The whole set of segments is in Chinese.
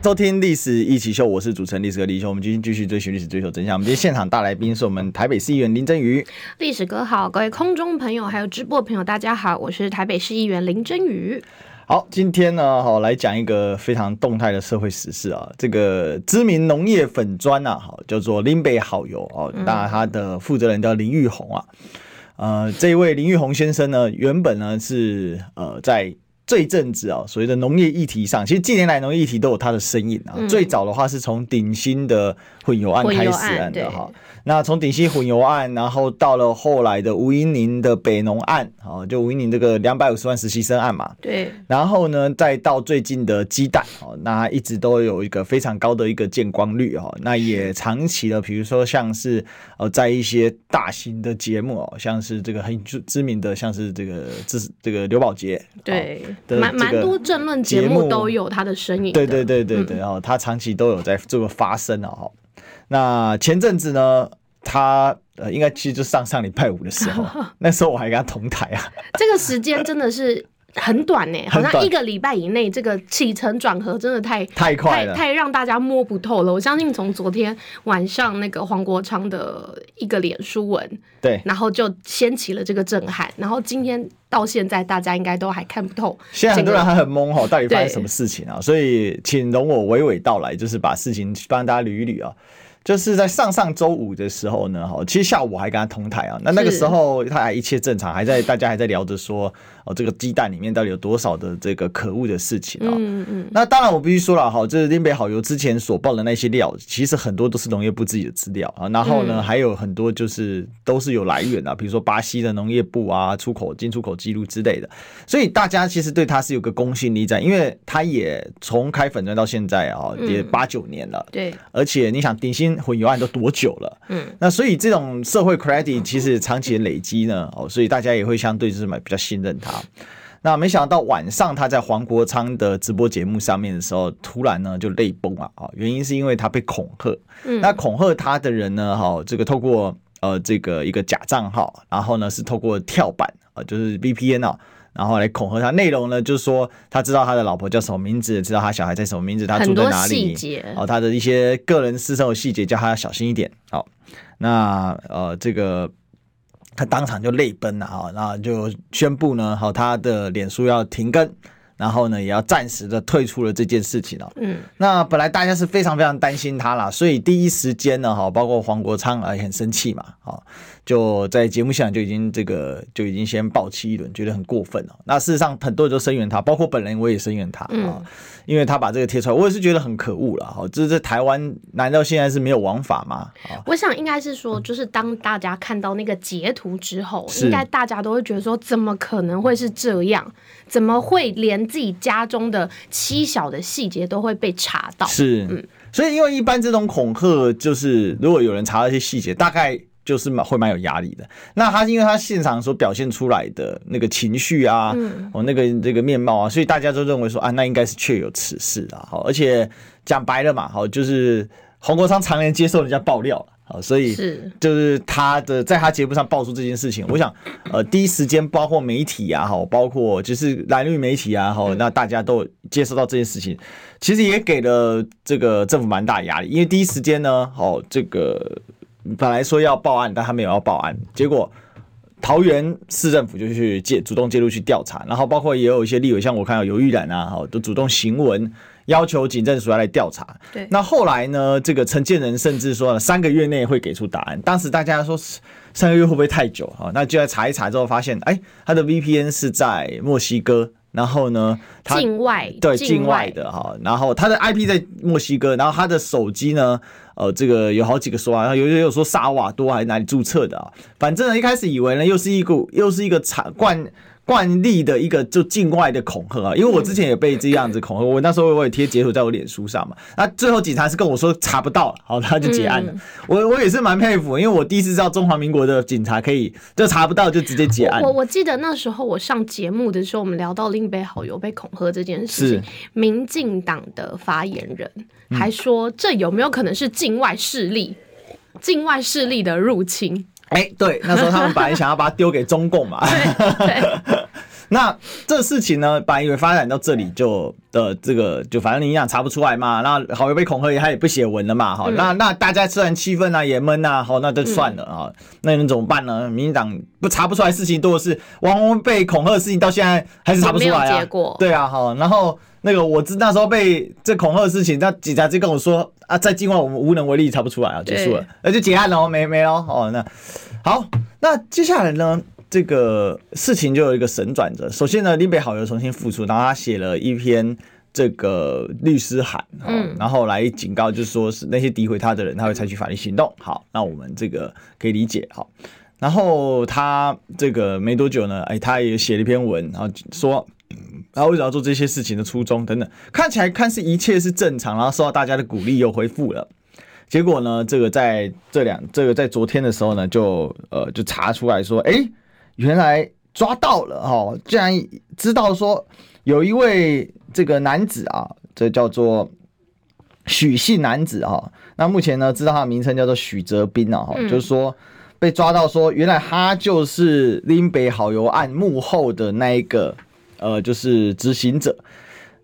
收听历史一起秀，我是主持人历史哥李修。我们今天继续追寻历史，追求真相。我们今天现场大来宾是我们台北市议员林真瑜。历史哥好，各位空中朋友还有直播朋友，大家好，我是台北市议员林真瑜。好，今天呢，好来讲一个非常动态的社会时事啊。这个知名农业粉砖啊，好叫做林北好友哦，当然他的负责人叫林玉红啊。呃，这一位林玉红先生呢，原本呢是呃在。这一阵子啊，所谓的农业议题上，其实近年来农业议题都有它的身影啊。嗯、最早的话是从鼎新的混油案开始的哈。那从顶溪混油案，然后到了后来的吴英宁的北农案，哦，就吴英宁这个两百五十万实习生案嘛。对。然后呢，再到最近的鸡蛋，哦，那一直都有一个非常高的一个见光率哦。那也长期的，比如说像是呃，在一些大型的节目哦，像是这个很知名的，像是这个这是这个刘宝杰。对。蛮蛮多政论节目都有他的身影。对对对对对，然后他长期都有在这个发声啊哈。那前阵子呢，他呃，应该其实就上上礼拜五的时候，那时候我还跟他同台啊。这个时间真的是很短呢，好像一个礼拜以内，这个起承转合真的太太快了，太让大家摸不透了。我相信从昨天晚上那个黄国昌的一个脸书文，对，然后就掀起了这个震撼，然后今天到现在，大家应该都还看不透。现在很多人还很懵哈，到底发生什么事情啊？所以请容我娓娓道来，就是把事情帮大家捋一捋啊。就是在上上周五的时候呢，哈，其实下午我还跟他同台啊。那那个时候他还一切正常，还在大家还在聊着说，哦，这个鸡蛋里面到底有多少的这个可恶的事情啊？嗯嗯。那当然我必须说了哈，这林北好油之前所报的那些料，其实很多都是农业部自己的资料啊。然后呢，还有很多就是都是有来源的，比如说巴西的农业部啊，出口进出口记录之类的。所以大家其实对他是有个公信力在，因为他也从开粉砖到现在啊，也八九年了。对。而且你想顶新。混油案都多久了？嗯，那所以这种社会 credit 其实长期的累积呢，哦，所以大家也会相对就是买比较信任他。那没想到晚上他在黄国昌的直播节目上面的时候，突然呢就泪崩了啊！原因是因为他被恐吓。嗯，那恐吓他的人呢，哈，这个透过呃这个一个假账号，然后呢是透过跳板啊，就是 VPN 啊。然后来恐吓他，内容呢就是说他知道他的老婆叫什么名字，知道他小孩在什么名字，他住在哪里，哦，他的一些个人私生的细节，叫他要小心一点。好，那呃这个他当场就泪奔了啊，然后就宣布呢，好他的脸书要停更，然后呢也要暂时的退出了这件事情了。嗯，那本来大家是非常非常担心他啦，所以第一时间呢，哈，包括黄国昌啊也很生气嘛，好。就在节目现场就已经这个就已经先暴气一轮，觉得很过分了。那事实上很多人都声援他，包括本人我也声援他啊，嗯、因为他把这个贴出来，我也是觉得很可恶了哈。就是在台湾，难道现在是没有王法吗？我想应该是说，就是当大家看到那个截图之后，嗯、应该大家都会觉得说，怎么可能会是这样？怎么会连自己家中的妻小的细节都会被查到？是，嗯，所以因为一般这种恐吓，就是如果有人查到一些细节，大概。就是蛮会蛮有压力的。那他因为他现场所表现出来的那个情绪啊，嗯、哦，那个这个面貌啊，所以大家都认为说啊，那应该是确有此事啊。好，而且讲白了嘛，好，就是黄国昌常年接受人家爆料了，好，所以是就是他的在他节目上爆出这件事情，我想呃第一时间包括媒体啊，好，包括就是蓝绿媒体啊，好，那大家都接收到这件事情，其实也给了这个政府蛮大压力，因为第一时间呢，好这个。本来说要报案，但他没有要报案，结果桃园市政府就去介主动介入去调查，然后包括也有一些立委，像我看到游玉兰啊，哈，都主动行文要求警政署要来调查。对，那后来呢，这个陈建仁甚至说了三个月内会给出答案。当时大家说三个月会不会太久？哈，那就来查一查之后发现，哎，他的 VPN 是在墨西哥。然后呢，他境外对境外的哈，然后他的 IP 在墨西哥，然后他的手机呢，呃，这个有好几个说啊，有有有说萨瓦多还是哪里注册的啊？反正呢，一开始以为呢，又是一股又是一个产惯惯例的一个就境外的恐吓啊，因为我之前也被这样子恐吓，我那时候我也贴截图在我脸书上嘛。那最后警察是跟我说查不到了，好，他就结案了。我我也是蛮佩服，因为我第一次知道中华民国的警察可以就查不到就直接结案。我我记得那时候我上节目的时候，我们聊到林北好友被恐吓这件事情，民进党的发言人还说，这有没有可能是境外势力？境外势力的入侵？哎、对，那时候他们本来想要把它丢给中共嘛。对。对那这事情呢，本来以为发展到这里就的这个，就反正你一样查不出来嘛。那好友被恐吓，他也不写文了嘛。好，那那大家虽然气愤啊，也闷啊，好，那就算了啊。那能怎么办呢？民进党不查不出来事情多的是，王鸿被恐吓的事情到现在还是查不出来啊。结果对啊，好，然后那个我知那时候被这恐吓的事情，那警察就跟我说啊，在境外我们无能为力，查不出来啊，结束了，那就结案了，没没了。哦，那好，那接下来呢？这个事情就有一个神转折。首先呢，林北好友重新复出，然后他写了一篇这个律师函，嗯，然后来警告，就是说是那些诋毁他的人，他会采取法律行动。好，那我们这个可以理解。好，然后他这个没多久呢，哎，他也写了一篇文，然后说，然后为什么要做这些事情的初衷等等，看起来看似一切是正常，然后受到大家的鼓励又恢复了。结果呢，这个在这两这个在昨天的时候呢，就呃就查出来说，哎。原来抓到了哦，竟然知道说有一位这个男子啊，这叫做许姓男子哈。那目前呢，知道他的名称叫做许哲斌啊，哈，就是说被抓到说，原来他就是林北好游案幕后的那一个呃，就是执行者。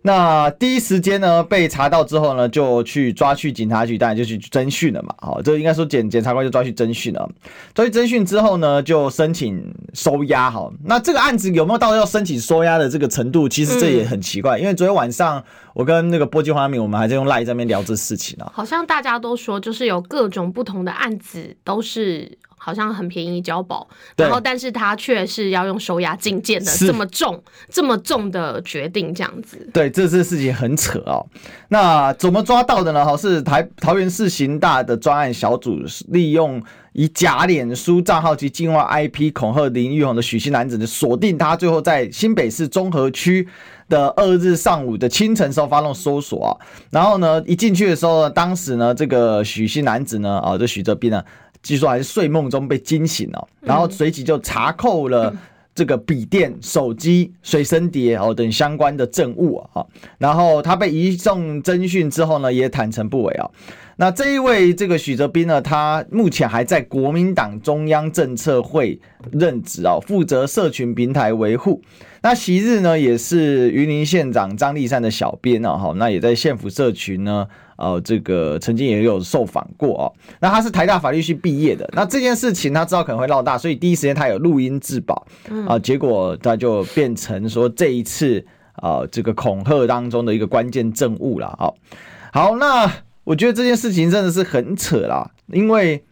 那第一时间呢，被查到之后呢，就去抓去警察局，当然就去侦讯了嘛。好，这应该说检检察官就抓去侦讯了。抓去侦讯之后呢，就申请收押。好，那这个案子有没有到要申请收押的这个程度？其实这也很奇怪，因为昨天晚上我跟那个波基黄明，我们还在用赖在那边聊这事情啊。好像大家都说，就是有各种不同的案子都是。好像很便宜交保，然后但是他却是要用收押禁见的这么重这么重的决定这样子。对，这这事情很扯哦。那怎么抓到的呢？哈，是台桃园市刑大的专案小组利用以假脸书账号及境外 IP 恐吓林玉红的许姓男子的锁定他，最后在新北市中和区的二日上午的清晨时候发动搜索啊。然后呢，一进去的时候呢，当时呢，这个许姓男子呢，啊，这许哲斌呢。据说还是睡梦中被惊醒了，然后随即就查扣了这个笔电、手机、随身碟哦等相关的证物啊。然后他被移送侦讯之后呢，也坦承不伪啊。那这一位这个许哲斌呢，他目前还在国民党中央政策会任职啊，负责社群平台维护。那昔日呢，也是云林县长张立善的小编啊，哈，那也在县府社群呢。呃，这个曾经也有受访过哦。那他是台大法律系毕业的。那这件事情他知道可能会闹大，所以第一时间他有录音自保啊。结果他就变成说这一次啊，这个恐吓当中的一个关键证物了。好，好，那我觉得这件事情真的是很扯啦，因为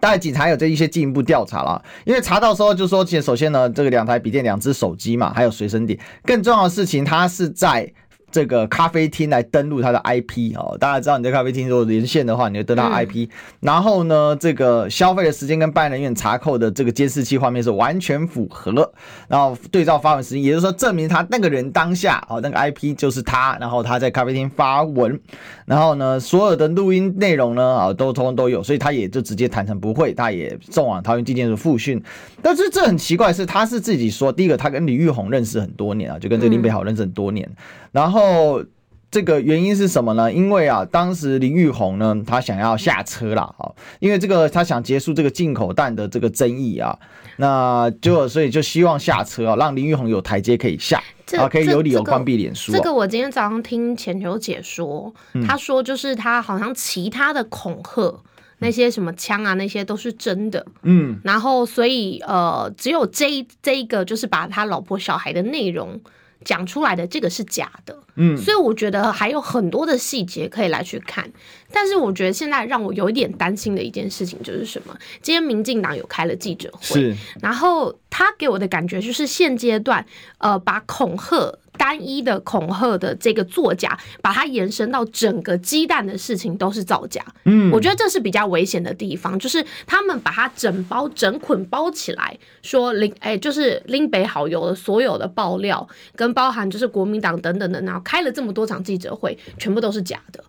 当然警察有这一些进一步调查了。因为查到时候就说，其实首先呢，这个两台笔电、两只手机嘛，还有随身碟。更重要的事情，他是在。这个咖啡厅来登录他的 IP 哦，大家知道你在咖啡厅如果连线的话，你就登到 IP，、嗯、然后呢，这个消费的时间跟办案人员查扣的这个监视器画面是完全符合，然后对照发文时间，也就是说证明他那个人当下哦，那个 IP 就是他，然后他在咖啡厅发文，然后呢，所有的录音内容呢啊都通通都有，所以他也就直接坦承不会，他也送往桃园地检署复讯。但是这很奇怪是，他是自己说，第一个他跟李玉红认识很多年啊，就跟这个林北好认识很多年。嗯然后这个原因是什么呢？因为啊，当时林玉红呢，他想要下车了哈，因为这个他想结束这个进口蛋的这个争议啊，那就所以就希望下车啊，让林玉红有台阶可以下，啊，可以有理由关闭脸书。这个我今天早上听浅球姐说，他说就是她好像其他的恐吓那些什么枪啊，那些都是真的，嗯，然后所以呃，只有这这一个就是把他老婆小孩的内容。讲出来的这个是假的，嗯，所以我觉得还有很多的细节可以来去看。但是我觉得现在让我有一点担心的一件事情就是什么？今天民进党有开了记者会，然后他给我的感觉就是现阶段，呃，把恐吓。单一的恐吓的这个作假，把它延伸到整个鸡蛋的事情都是造假。嗯，我觉得这是比较危险的地方，就是他们把它整包整捆包起来，说拎哎，就是拎北好油的所有的爆料，跟包含就是国民党等等的，然后开了这么多场记者会，全部都是假的。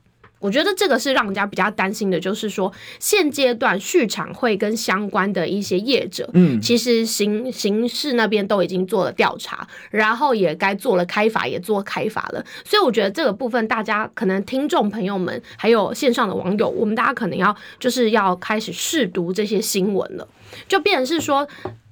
我觉得这个是让人家比较担心的，就是说现阶段续场会跟相关的一些业者，嗯，其实刑刑事那边都已经做了调查，然后也该做了开发，也做开发了。所以我觉得这个部分，大家可能听众朋友们还有线上的网友，我们大家可能要就是要开始试读这些新闻了，就变成是说，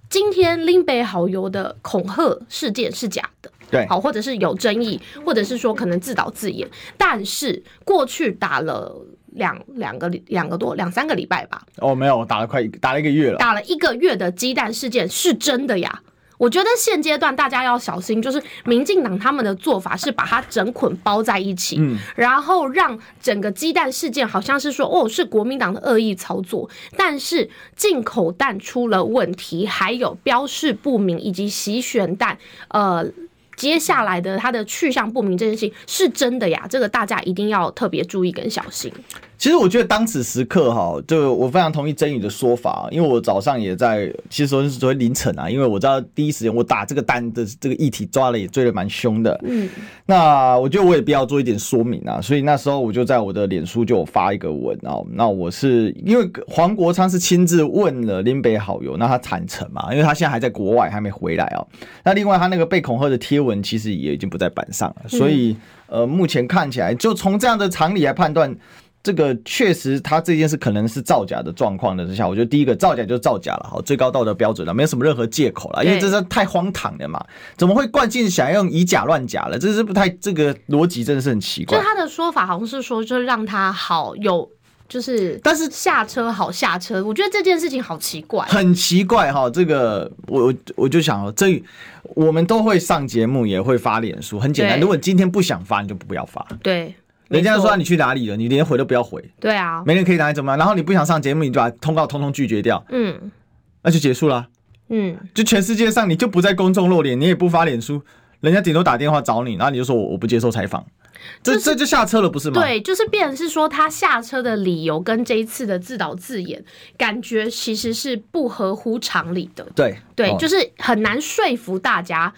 今天林北好油的恐吓事件是假的。对，好，或者是有争议，或者是说可能自导自演，但是过去打了两两个两个多两三个礼拜吧。哦，没有，打了快打了一个月了，打了一个月的鸡蛋事件是真的呀。我觉得现阶段大家要小心，就是民进党他们的做法是把它整捆包在一起，嗯，然后让整个鸡蛋事件好像是说哦是国民党的恶意操作，但是进口蛋出了问题，还有标示不明以及洗选蛋，呃。接下来的他的去向不明这件事情是真的呀，这个大家一定要特别注意跟小心。其实我觉得当此时刻哈，就我非常同意曾宇的说法，因为我早上也在，其实说是昨天凌晨啊，因为我知道第一时间我打这个单的这个议题抓了也追的蛮凶的，嗯，那我觉得我也必要做一点说明啊，所以那时候我就在我的脸书就有发一个文哦，那我是因为黄国昌是亲自问了林北好友，那他坦诚嘛，因为他现在还在国外还没回来哦，那另外他那个被恐吓的贴文其实也已经不在板上了，所以呃目前看起来就从这样的常理来判断。这个确实，他这件事可能是造假的状况的之下，我觉得第一个造假就是造假了，好，最高道德标准了，没有什么任何借口了，因为这是太荒唐了嘛，怎么会惯性想要用以假乱假了？这是不太这个逻辑真的是很奇怪。就他的说法好像是说，就让他好有，就是但是下车好下车，我觉得这件事情好奇怪，很奇怪哈。这个我我就想哦，这我们都会上节目，也会发脸书，很简单。如果今天不想发，你就不要发。对。人家说你去哪里了，你连回都不要回。对啊，没人可以拿你怎么样？然后你不想上节目，你就把通告通通拒绝掉。嗯，那就结束了。嗯，就全世界上你就不在公众露脸，你也不发脸书，人家顶多打电话找你，然后你就说我我不接受采访，这这就下车了，不是吗？对，就是变成是说他下车的理由跟这一次的自导自演，感觉其实是不合乎常理的。对对，就是很难说服大家。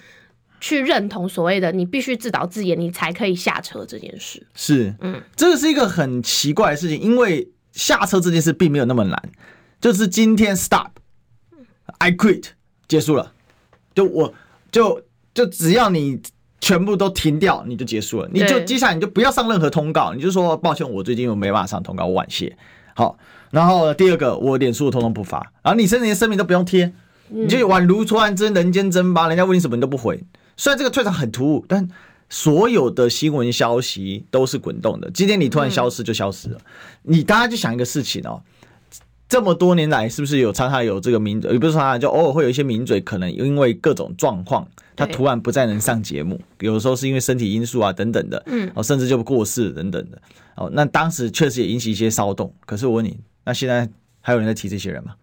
去认同所谓的你必须自导自演，你才可以下车这件事。是，嗯，这个是一个很奇怪的事情，因为下车这件事并没有那么难，就是今天 stop，I quit，结束了，就我就就只要你全部都停掉，你就结束了，你就接下来你就不要上任何通告，你就说抱歉，我最近又没办法上通告，我晚谢。好，然后第二个，我脸书通通不发，然后你甚至连声明都不用贴，你就宛如突然之间人间蒸发，人家问你什么你都不回。虽然这个退场很突兀，但所有的新闻消息都是滚动的。今天你突然消失就消失了，你大家就想一个事情哦，这么多年来是不是有常常有这个名嘴，也不是常常，就偶尔会有一些名嘴，可能因为各种状况，他突然不再能上节目，有的时候是因为身体因素啊等等的，嗯，哦，甚至就过世等等的，哦，那当时确实也引起一些骚动。可是我问你，那现在还有人在提这些人吗？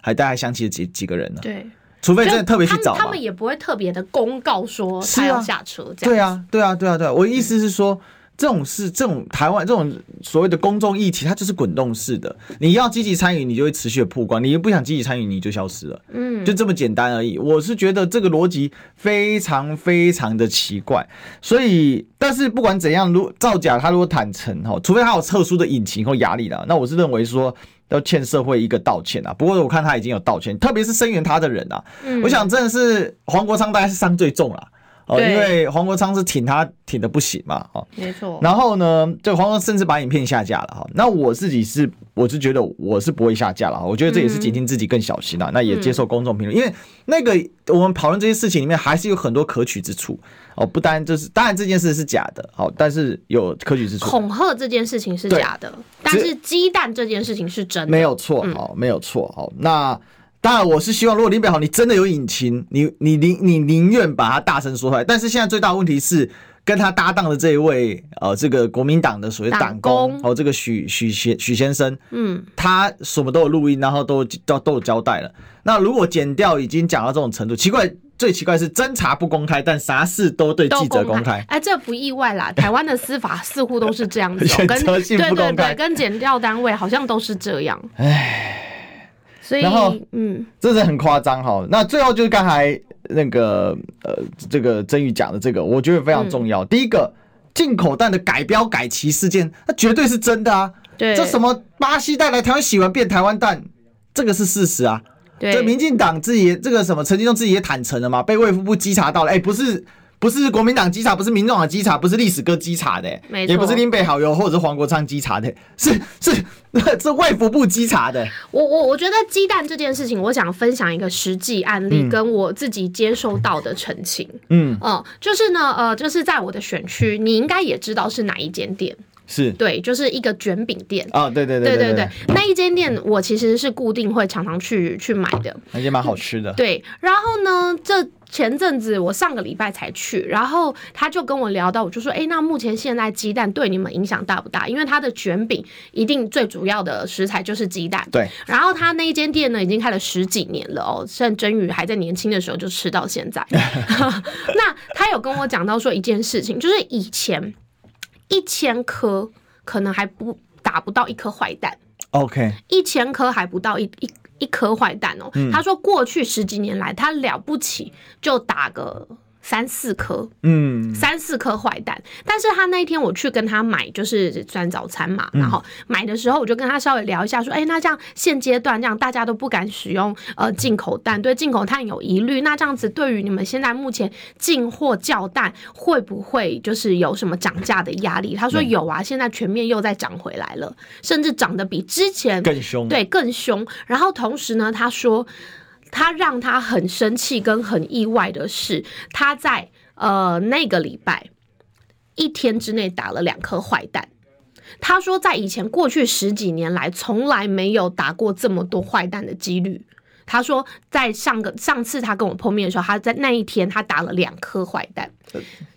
还大家想起了几几个人呢？对。除非真的特别去找他，他们也不会特别的公告说他要下车这样。对啊，对啊，对啊，对啊。我的意思是说，这种事，这种台湾这种所谓的公众议题，它就是滚动式的。你要积极参与，你就会持续的曝光；你又不想积极参与，你就消失了。嗯，就这么简单而已。我是觉得这个逻辑非常非常的奇怪。所以，但是不管怎样，如造假，他如果坦诚哈，除非他有特殊的隐情或压力了，那我是认为说。要欠社会一个道歉啊！不过我看他已经有道歉，特别是声援他的人啊，嗯、我想真的是黄国昌大概是伤最重了哦，因为黄国昌是挺他挺的不行嘛，哦，没错。然后呢，这个黄国昌甚至把影片下架了哈。那我自己是我是觉得我是不会下架了，我觉得这也是警惕自己更小心了。嗯、那也接受公众评论，因为那个我们讨论这些事情里面还是有很多可取之处哦，不单就是当然这件事是假的，好，但是有可取之处。恐吓这件事情是假的。但是鸡蛋这件事情是真的，没有错，好，没有错，好。那当然，我是希望，如果林北豪，你真的有隐情，你你宁你宁愿把他大声说出来。但是现在最大的问题是，跟他搭档的这一位呃，这个国民党的所谓党工，哦，这个许许先许先生，嗯，他什么都有录音，然后都都都有交代了。那如果剪掉已经讲到这种程度，奇怪，最奇怪是侦查不公开，但啥事都对记者公开。哎，这不意外啦，台湾的司法似乎都是这样子，跟对对对，跟检调单位好像都是这样。哎。所以，然后，嗯，这是很夸张哈。那最后就是刚才那个呃，这个曾宇讲的这个，我觉得非常重要。嗯、第一个，进口蛋的改标改旗事件，那绝对是真的啊。对，这什么巴西蛋来台湾洗完变台湾蛋，这个是事实啊。对，这民进党自己这个什么陈金忠自己也坦诚了嘛，被卫福部稽查到了，哎，不是。不是国民党稽查，不是民众党稽查，不是历史哥稽查的，没，也不是林北好友或者是黄国昌稽查的，是 是 是卫福部稽查的。我我我觉得鸡蛋这件事情，我想分享一个实际案例，跟我自己接收到的澄清。嗯嗯，就是呢，呃，就是在我的选区，你应该也知道是哪一间店。是对，就是一个卷饼店啊，对对对对对对，那一间店我其实是固定会常常去去买的，那间蛮好吃的。对，然后呢，这前阵子我上个礼拜才去，然后他就跟我聊到，我就说，哎，那目前现在鸡蛋对你们影响大不大？因为他的卷饼一定最主要的食材就是鸡蛋。对，然后他那一间店呢，已经开了十几年了哦，像真宇还在年轻的时候就吃到现在。那他有跟我讲到说一件事情，就是以前。一千颗可能还不打不到一颗坏蛋，OK，一千颗还不到一一一颗坏蛋哦。嗯、他说过去十几年来，他了不起就打个。三四颗，嗯，三四颗坏蛋。但是他那一天我去跟他买，就是算早餐嘛。然后买的时候，我就跟他稍微聊一下，说，哎，那这样现阶段这样大家都不敢使用呃进口蛋，对进口蛋有疑虑。那这样子对于你们现在目前进货叫蛋，会不会就是有什么涨价的压力？他说有啊，现在全面又在涨回来了，甚至涨得比之前更凶，对，更凶。然后同时呢，他说。他让他很生气跟很意外的是，他在呃那个礼拜一天之内打了两颗坏蛋。他说，在以前过去十几年来，从来没有打过这么多坏蛋的几率。他说，在上个上次他跟我碰面的时候，他在那一天他打了两颗坏蛋。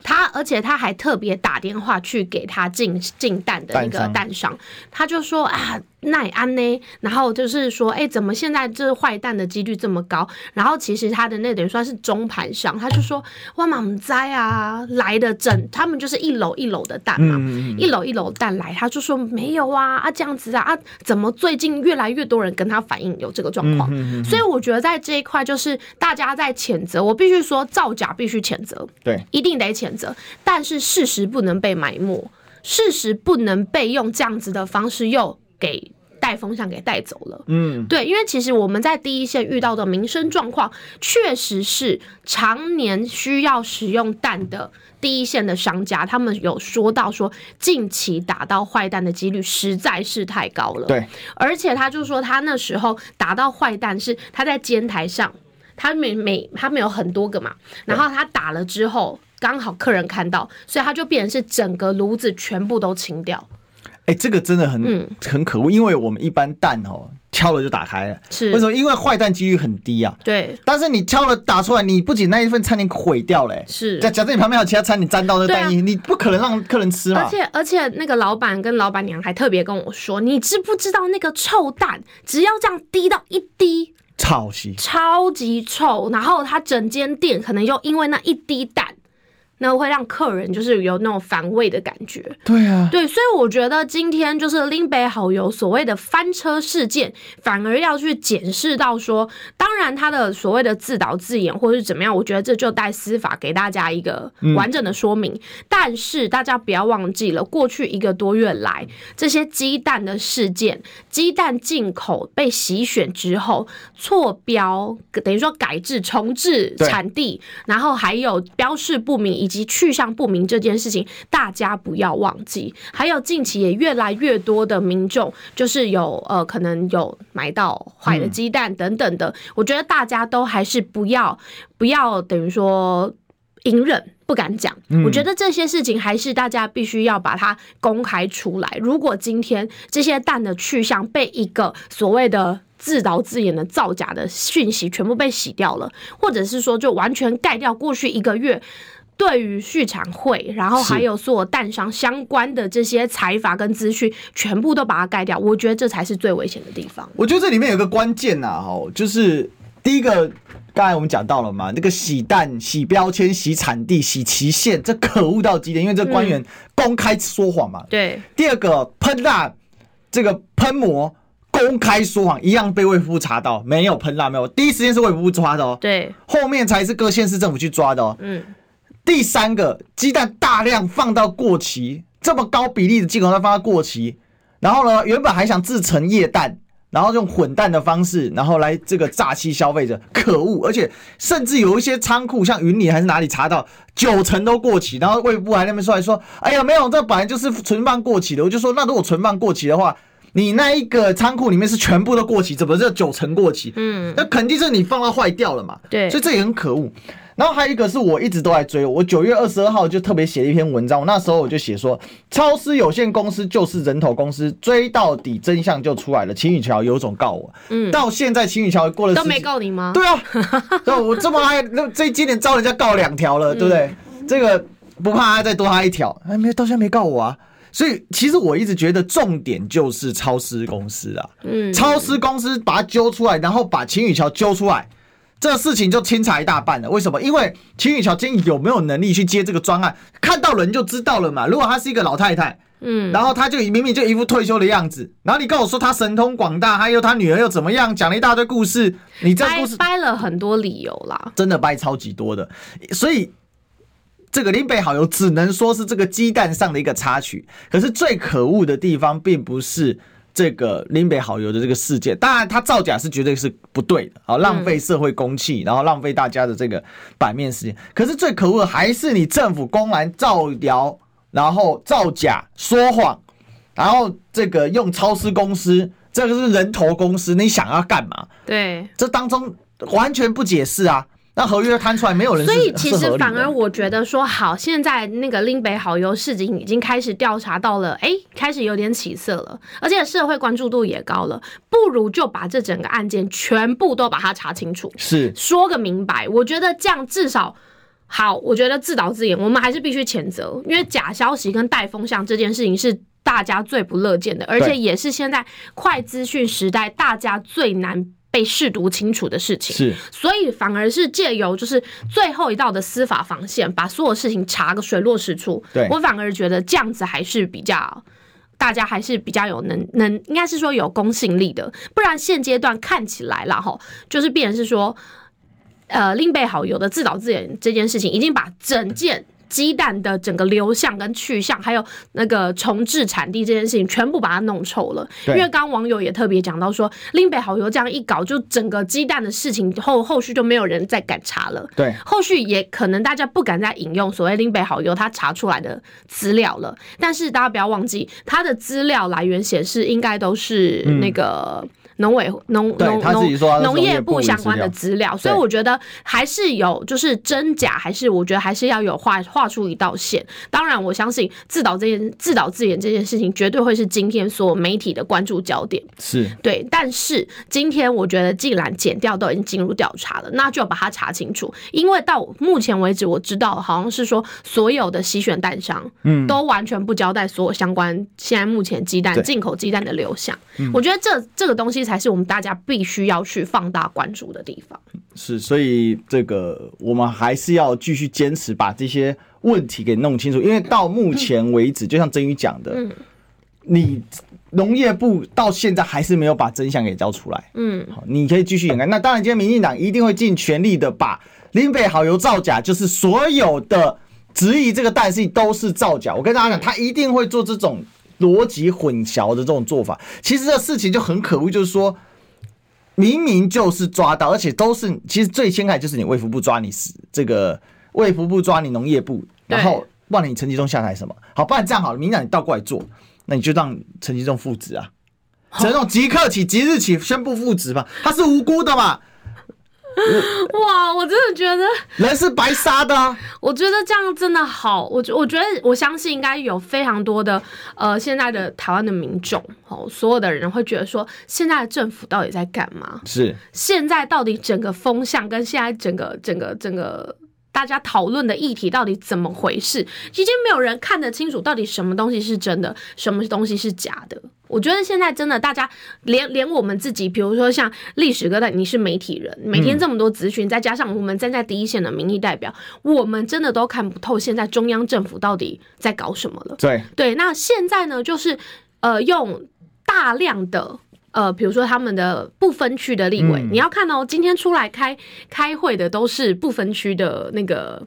他而且他还特别打电话去给他进进蛋的那个蛋商，他就说啊。奈安呢？然后就是说，哎，怎么现在这坏蛋的几率这么高？然后其实他的那等于算是中盘商，他就说哇，满栽啊，来的整，他们就是一楼一楼的蛋嘛，嗯、一楼一楼蛋来，他就说没有啊啊这样子啊啊，怎么最近越来越多人跟他反映有这个状况？嗯、所以我觉得在这一块就是大家在谴责，我必须说造假必须谴责，对，一定得谴责，但是事实不能被埋没，事实不能被用这样子的方式又给。带风向给带走了，嗯，对，因为其实我们在第一线遇到的民生状况，确实是常年需要使用蛋的第一线的商家，他们有说到说，近期打到坏蛋的几率实在是太高了，对，而且他就说他那时候打到坏蛋是他在煎台上，他每每他们有很多个嘛，然后他打了之后刚好客人看到，所以他就变成是整个炉子全部都清掉。哎、欸，这个真的很、嗯、很可恶，因为我们一般蛋哦敲了就打开了，是为什么？因为坏蛋几率很低啊。对。但是你敲了打出来，你不仅那一份餐点毁掉了、欸，是。假假设你旁边有其他餐，你沾到那蛋液，啊、你不可能让客人吃嘛。而且而且那个老板跟老板娘还特别跟我说，你知不知道那个臭蛋，只要这样滴到一滴，超级超级臭，然后他整间店可能就因为那一滴蛋。那会让客人就是有那种反胃的感觉，对啊，对，所以我觉得今天就是林北好友所谓的翻车事件，反而要去检视到说，当然他的所谓的自导自演或者是怎么样，我觉得这就待司法给大家一个完整的说明。嗯、但是大家不要忘记了，过去一个多月来这些鸡蛋的事件，鸡蛋进口被洗选之后错标，等于说改制重置产地，然后还有标示不明。以及去向不明这件事情，大家不要忘记。还有近期也越来越多的民众，就是有呃可能有买到坏的鸡蛋等等的。嗯、我觉得大家都还是不要不要等于说隐忍，不敢讲。嗯、我觉得这些事情还是大家必须要把它公开出来。如果今天这些蛋的去向被一个所谓的自导自演的造假的讯息全部被洗掉了，或者是说就完全盖掉过去一个月。对于畜产会，然后还有所有蛋商相关的这些财阀跟资讯，全部都把它盖掉。我觉得这才是最危险的地方。我觉得这里面有个关键呐，哈，就是第一个，刚才我们讲到了嘛，那个洗蛋、洗标签、洗产地、洗期限，这可恶到极点，因为这官员公开说谎嘛。对。第二个喷蜡，这个喷膜公开说谎，一样被卫福部查到，没有喷蜡，没有，第一时间是卫福部抓的哦。对。后面才是各县市政府去抓的哦。嗯。第三个鸡蛋大量放到过期，这么高比例的进口蛋放到过期，然后呢，原本还想制成液蛋，然后用混蛋的方式，然后来这个诈欺消费者，可恶！而且甚至有一些仓库，像云里还是哪里查到九成都过期，然后卫部还那边出来说，哎呀，没有，这本来就是存放过期的。我就说，那如果存放过期的话，你那一个仓库里面是全部都过期，怎么这九成过期？嗯，那肯定是你放到坏掉了嘛。对，所以这也很可恶。然后还有一个是我一直都在追，我九月二十二号就特别写了一篇文章，我那时候我就写说，超思有限公司就是人头公司，追到底真相就出来了。秦宇桥有种告我，嗯，到现在秦宇桥过了都没告你吗？对啊，我这么爱，那这今年招人家告两条了，对不对？嗯、这个不怕他再多他一条，哎，没到现在没告我啊。所以其实我一直觉得重点就是超思公司啊，嗯，超思公司把他揪出来，然后把秦宇桥揪出来。这个事情就清查一大半了，为什么？因为秦宇桥今天有没有能力去接这个专案？看到人就知道了嘛。如果她是一个老太太，嗯，然后她就明明就一副退休的样子，然后你跟我说她神通广大，还有她女儿又怎么样，讲了一大堆故事，你这故事掰，掰了很多理由啦，真的掰超级多的。所以这个林北好友只能说是这个鸡蛋上的一个插曲，可是最可恶的地方并不是。这个林北好友的这个事件，当然他造假是绝对是不对的，好浪费社会公器，然后浪费大家的这个版面时间。可是最可恶的还是你政府公然造谣，然后造假说谎，然后这个用超思公司，这个是人头公司，你想要干嘛？对，这当中完全不解释啊。那合约摊出来，没有人。所以其实反而我觉得说，好，现在那个林北好油事情已经开始调查到了，哎，开始有点起色了，而且社会关注度也高了。不如就把这整个案件全部都把它查清楚，是说个明白。我觉得这样至少好。我觉得自导自演，我们还是必须谴责，因为假消息跟带风向这件事情是大家最不乐见的，而且也是现在快资讯时代大家最难。被试读清楚的事情是，所以反而是借由就是最后一道的司法防线，把所有事情查个水落石出。对，我反而觉得这样子还是比较，大家还是比较有能能，应该是说有公信力的。不然现阶段看起来啦齁，就是变成是说，呃，另备好友的自导自演这件事情，已经把整件。鸡蛋的整个流向跟去向，还有那个重置产地这件事情，全部把它弄臭了。因为刚刚网友也特别讲到说，林北好油这样一搞，就整个鸡蛋的事情后后续就没有人再敢查了。对，后续也可能大家不敢再引用所谓林北好油他查出来的资料了。但是大家不要忘记，他的资料来源显示应该都是那个。嗯农委农农农农业部相关的资料，所以我觉得还是有就是真假，还是我觉得还是要有画画出一道线。当然，我相信自导这件自导自演这件事情绝对会是今天所有媒体的关注焦点。是对，但是今天我觉得既然剪掉都已经进入调查了，那就要把它查清楚。因为到目前为止，我知道好像是说所有的洗选蛋商，嗯，都完全不交代所有相关现在目前鸡蛋进口鸡蛋的流向。我觉得这这个东西。才是我们大家必须要去放大关注的地方。是，所以这个我们还是要继续坚持把这些问题给弄清楚。因为到目前为止，就像曾宇讲的，你农业部到现在还是没有把真相给交出来。嗯，好，你可以继续掩盖。那当然，今天民进党一定会尽全力的把林北好油造假，就是所有的质疑这个蛋事都是造假。我跟大家讲，他一定会做这种。逻辑混淆的这种做法，其实这事情就很可恶，就是说，明明就是抓到，而且都是，其实最先开始就是你卫福部抓你是这个卫福部抓你农业部，然后忘了你陈吉仲下台什么？好，不然这样好了，明天你倒过来做，那你就让陈吉仲复职啊，这种即刻起即日起宣布复职嘛，他是无辜的嘛。哇，我真的觉得人是白杀的啊。我觉得这样真的好，我觉我觉得我相信应该有非常多的呃，现在的台湾的民众哦，所有的人会觉得说，现在的政府到底在干嘛？是现在到底整个风向跟现在整个整个整个。大家讨论的议题到底怎么回事？其实没有人看得清楚到底什么东西是真的，什么东西是假的。我觉得现在真的，大家连连我们自己，比如说像历史哥的，你是媒体人，每天这么多咨询，再加上我们站在第一线的民意代表，我们真的都看不透现在中央政府到底在搞什么了。对对，那现在呢，就是呃，用大量的。呃，比如说他们的不分区的立委，嗯、你要看哦，今天出来开开会的都是不分区的那个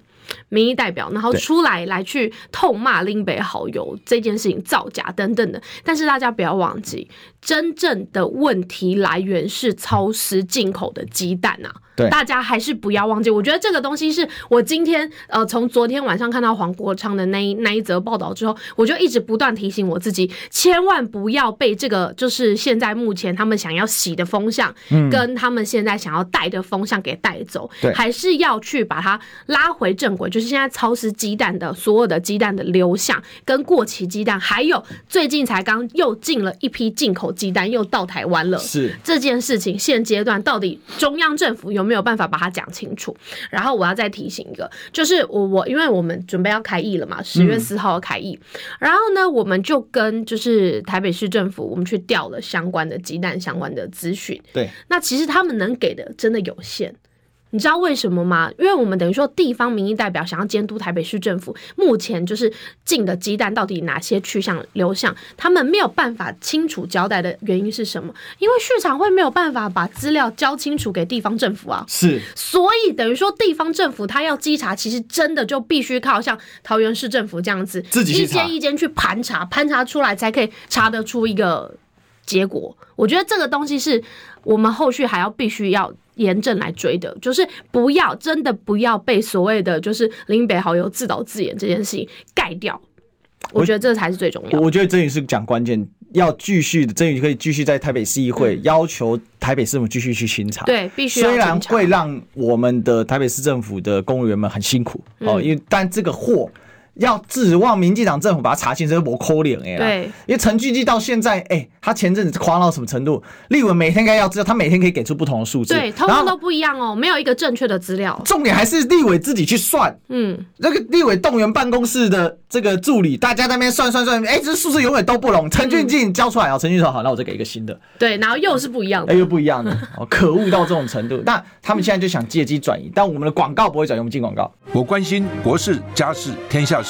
民意代表，然后出来来去痛骂林北好友这件事情造假等等的，但是大家不要忘记。真正的问题来源是超市进口的鸡蛋啊！对，大家还是不要忘记。我觉得这个东西是我今天呃，从昨天晚上看到黄国昌的那一那一则报道之后，我就一直不断提醒我自己，千万不要被这个就是现在目前他们想要洗的风向，跟他们现在想要带的风向给带走，对，还是要去把它拉回正轨。就是现在超市鸡蛋的所有的鸡蛋的流向，跟过期鸡蛋，还有最近才刚又进了一批进口。鸡蛋又到台湾了，是这件事情现阶段到底中央政府有没有办法把它讲清楚？然后我要再提醒一个，就是我我因为我们准备要开议了嘛，十月四号要开议，然后呢，我们就跟就是台北市政府，我们去调了相关的鸡蛋相关的资讯。对，那其实他们能给的真的有限。你知道为什么吗？因为我们等于说地方民意代表想要监督台北市政府，目前就是进的鸡蛋到底哪些去向流向，他们没有办法清楚交代的原因是什么？因为畜场会没有办法把资料交清楚给地方政府啊。是，所以等于说地方政府他要稽查，其实真的就必须靠像桃园市政府这样子，自己一间一间去盘查，盘查出来才可以查得出一个结果。我觉得这个东西是我们后续还要必须要。严正来追的，就是不要真的不要被所谓的就是林北好友自导自演这件事情盖掉。我觉得这才是最重要的。我觉得这也是讲关键，要继续的，这也可以继续在台北市议会要求台北市政府继续去清查。对，必须。虽然会让我们的台北市政府的公务员们很辛苦哦，因为但这个货。要指望民进党政府把它查清，这是不可能的。对，因为陈俊基到现在，哎、欸，他前阵子夸到什么程度？立委每天该要知道，他每天可以给出不同的数字，对，通通都不一样哦，没有一个正确的资料。重点还是立委自己去算，嗯，那个立委动员办公室的这个助理，大家在那边算算算，哎、欸，这数字永远都不拢。陈俊基交出来啊，陈俊基说好，那我再给一个新的。对，然后又是不一样的，哎、欸，又不一样的，哦，可恶到这种程度。那他们现在就想借机转移，但我们的广告不会转移，我们进广告。我关心国事、家事、天下事，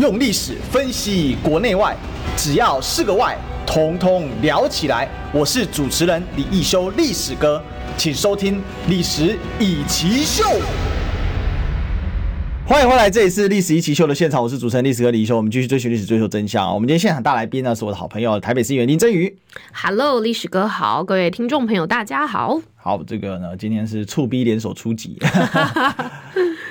用历史分析国内外，只要是个“外”，统统聊起来。我是主持人李易修，历史哥，请收听《历史易起秀》。欢迎回来，这里是《历史一奇秀》的现场，我是主持人历史哥李易修。我们继续追寻历史，追求真相。我们今天现场大来宾呢，是我的好朋友台北市议员林真瑜。Hello，历史哥好，各位听众朋友大家好。好，这个呢，今天是促逼联手出击。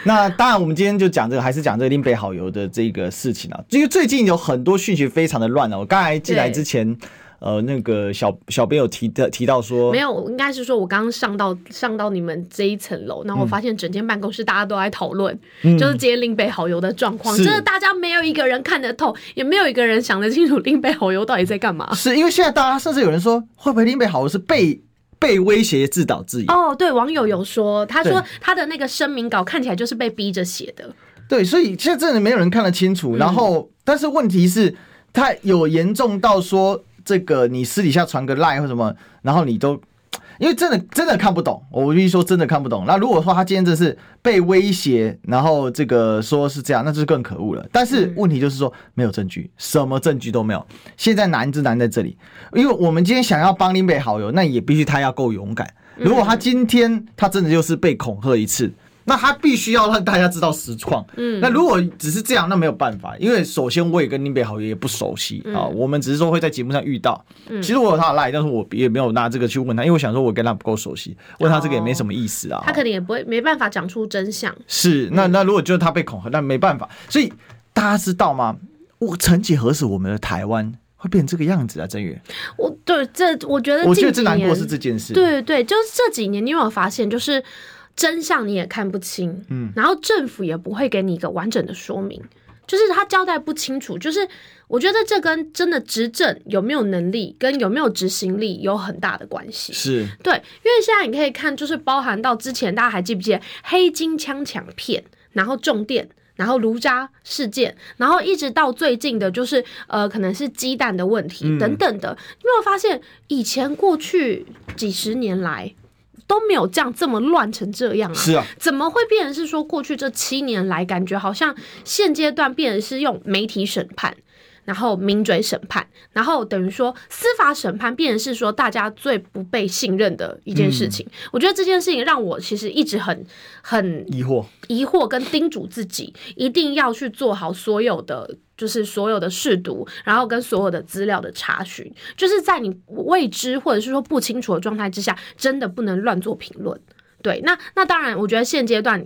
那当然，我们今天就讲这个，还是讲这个林北好油的这个事情啊。因为最近有很多讯息非常的乱啊。我刚才进来之前，呃，那个小小编有提的提到说，没有，应该是说我刚刚上到上到你们这一层楼，然后我发现整间办公室大家都在讨论，嗯、就是今天林北好油的状况，真的大家没有一个人看得透，也没有一个人想得清楚令北好油到底在干嘛。是因为现在大家甚至有人说，会不会令北好油是被。被威胁自导自演哦，对，网友有说，他说他的那个声明稿看起来就是被逼着写的。对，所以现在真的没有人看得清楚。然后，但是问题是，他有严重到说，这个你私底下传个 line 或什么，然后你都。因为真的真的看不懂，我必须说真的看不懂。那如果说他今天这是被威胁，然后这个说是这样，那就是更可恶了。但是问题就是说没有证据，什么证据都没有。现在难就难在这里，因为我们今天想要帮林北好友，那也必须他要够勇敢。如果他今天他真的就是被恐吓一次，那他必须要让大家知道实况。嗯，那如果只是这样，那没有办法，因为首先我也跟林北好友也不熟悉啊，嗯、我们只是说会在节目上遇到。嗯、其实我有他的赖，但是我也没有拿这个去问他，因为我想说我跟他不够熟悉，问他这个也没什么意思啊。他可能也不会没办法讲出真相。是，那那如果就是他被恐吓，那没办法。所以大家知道吗？我曾几何时，我们的台湾会变成这个样子啊？真宇，我对这我觉得，我觉得最难过是这件事。对对对，就是这几年，你有没有发现，就是真相你也看不清，嗯，然后政府也不会给你一个完整的说明，就是他交代不清楚。就是我觉得这跟真的执政有没有能力，跟有没有执行力有很大的关系。是对，因为现在你可以看，就是包含到之前大家还记不记得黑金枪抢骗，然后重电。然后炉渣事件，然后一直到最近的，就是呃，可能是鸡蛋的问题等等的。你有没有发现，以前过去几十年来都没有这样这么乱成这样啊？是啊，怎么会变成是说过去这七年来，感觉好像现阶段变成是用媒体审判？然后名嘴审判，然后等于说司法审判，变成是说大家最不被信任的一件事情。嗯、我觉得这件事情让我其实一直很很疑惑，疑惑跟叮嘱自己一定要去做好所有的，就是所有的试读，然后跟所有的资料的查询，就是在你未知或者是说不清楚的状态之下，真的不能乱做评论。对，那那当然，我觉得现阶段。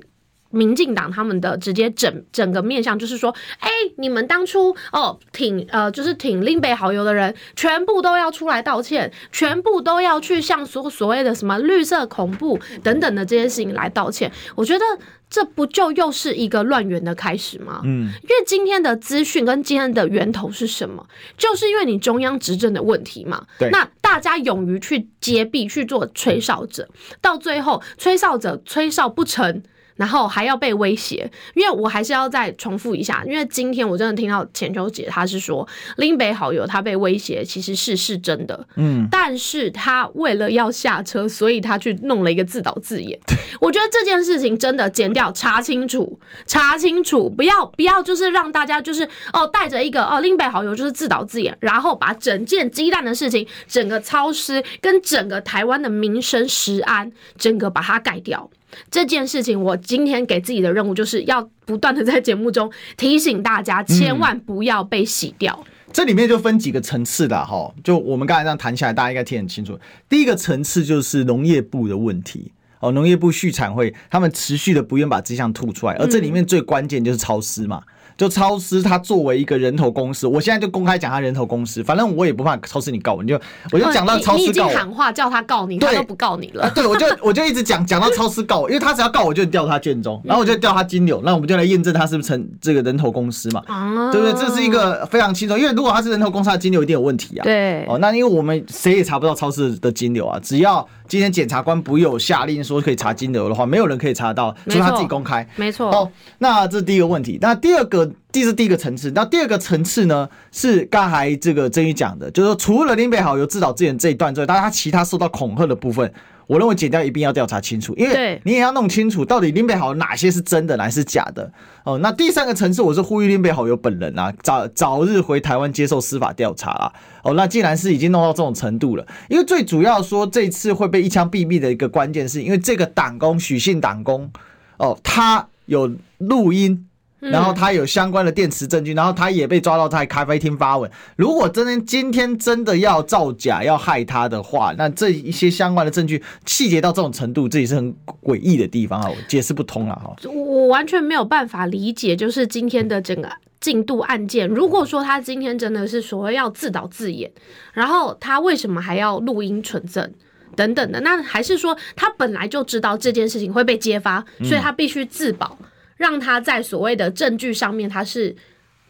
民进党他们的直接整整个面向就是说，哎、欸，你们当初哦挺呃就是挺另北好友的人，全部都要出来道歉，全部都要去向所所谓的什么绿色恐怖等等的这些事情来道歉。我觉得这不就又是一个乱源的开始吗？嗯，因为今天的资讯跟今天的源头是什么？就是因为你中央执政的问题嘛。对，那大家勇于去揭弊去做吹哨者，到最后吹哨者吹哨不成。然后还要被威胁，因为我还是要再重复一下，因为今天我真的听到浅秋姐她是说林北好友他被威胁，其实是是真的，嗯，但是他为了要下车，所以他去弄了一个自导自演。我觉得这件事情真的剪掉，查清楚，查清楚，不要不要就是让大家就是哦带着一个哦林北好友就是自导自演，然后把整件鸡蛋的事情，整个超市跟整个台湾的民生食安，整个把它盖掉。这件事情，我今天给自己的任务就是要不断的在节目中提醒大家，千万不要被洗掉。嗯，这里面就分几个层次的哈，就我们刚才这样谈起来，大家应该听很清楚。第一个层次就是农业部的问题哦，农业部畜产会他们持续的不愿把这项吐出来，而这里面最关键就是超市嘛。就超市，它作为一个人头公司，我现在就公开讲他人头公司，反正我也不怕超市你告我，你就我就讲到超市告我，你已经喊话叫他告你，他都不告你了。对，我就我就一直讲讲到超市告我，因为他只要告我就调他卷宗，然后我就调他金流，那我们就来验证他是不是成这个人头公司嘛，对不对？这是一个非常清楚，因为如果他是人头公司，他的金流一定有问题啊。对，哦，那因为我们谁也查不到超市的金流啊，只要今天检察官不有下令说可以查金流的话，没有人可以查到，除非他自己公开。没错。哦，那这是第一个问题，那第二个。这是第一个层次，那第二个层次呢？是刚才这个曾宇讲的，就是说除了林北好友自导自演这一段之外，但是他其他受到恐吓的部分，我认为剪掉一定要调查清楚，因为你也要弄清楚到底林北好友哪些是真的，哪些是假的。哦，那第三个层次，我是呼吁林北好友本人啊，早早日回台湾接受司法调查啊。哦，那既然是已经弄到这种程度了，因为最主要说这次会被一枪毙命的一个关键，是因为这个党工许姓党工，哦，他有录音。然后他有相关的电池证据，然后他也被抓到在咖啡厅发文。如果真的今天真的要造假要害他的话，那这一些相关的证据细节到这种程度，这也是很诡异的地方啊，我解释不通了哈。我完全没有办法理解，就是今天的整个进度案件，如果说他今天真的是所谓要自导自演，然后他为什么还要录音存证等等的？那还是说他本来就知道这件事情会被揭发，所以他必须自保。嗯让他在所谓的证据上面，他是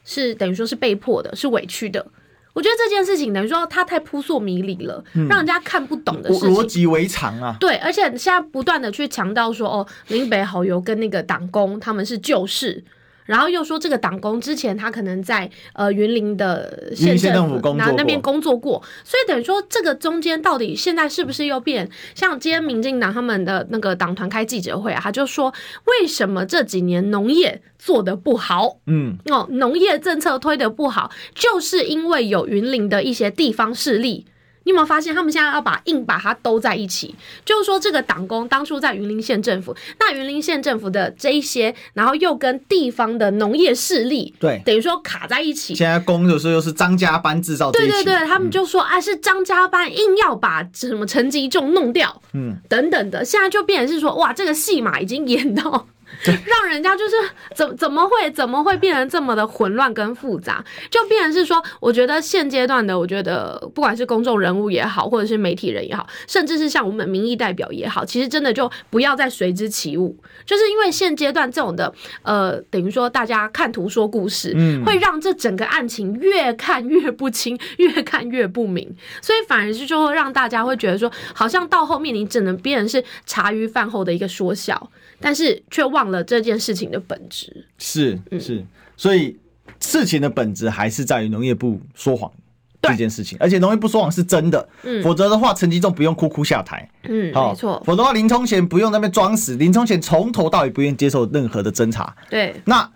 是等于说是被迫的，是委屈的。我觉得这件事情等于说他太扑朔迷离了，嗯、让人家看不懂的事情。逻辑为常啊！对，而且现在不断的去强调说，哦，林北好友跟那个党工他们是旧识。然后又说这个党工之前他可能在呃云林的县政府那那边工作过，所以等于说这个中间到底现在是不是又变？像今天民进党他们的那个党团开记者会啊，他就说为什么这几年农业做得不好？嗯，哦，农业政策推得不好，就是因为有云林的一些地方势力你有没有发现，他们现在要把硬把它兜在一起？就是说，这个党工当初在云林县政府，那云林县政府的这一些，然后又跟地方的农业势力，对，等于说卡在一起。现在工的时候又是张家班制造，对对对，他们就说啊，是张家班硬要把什么陈吉仲弄掉，嗯，等等的，现在就变成是说，哇，这个戏码已经演到。对，让人家就是怎怎么会怎么会变成这么的混乱跟复杂？就变成是说，我觉得现阶段的，我觉得不管是公众人物也好，或者是媒体人也好，甚至是像我们民意代表也好，其实真的就不要再随之起舞，就是因为现阶段这种的，呃，等于说大家看图说故事，嗯，会让这整个案情越看越不清，越看越不明，所以反而是就会让大家会觉得说，好像到后面你只能变成是茶余饭后的一个说笑。但是却忘了这件事情的本质，是是，所以事情的本质还是在于农业部说谎这件事情，而且农业部说谎是真的，嗯，否则的话陈吉仲不用哭哭下台，嗯，没错，否则的话林聪贤不用那边装死，林聪贤从头到尾不愿意接受任何的侦查，对，那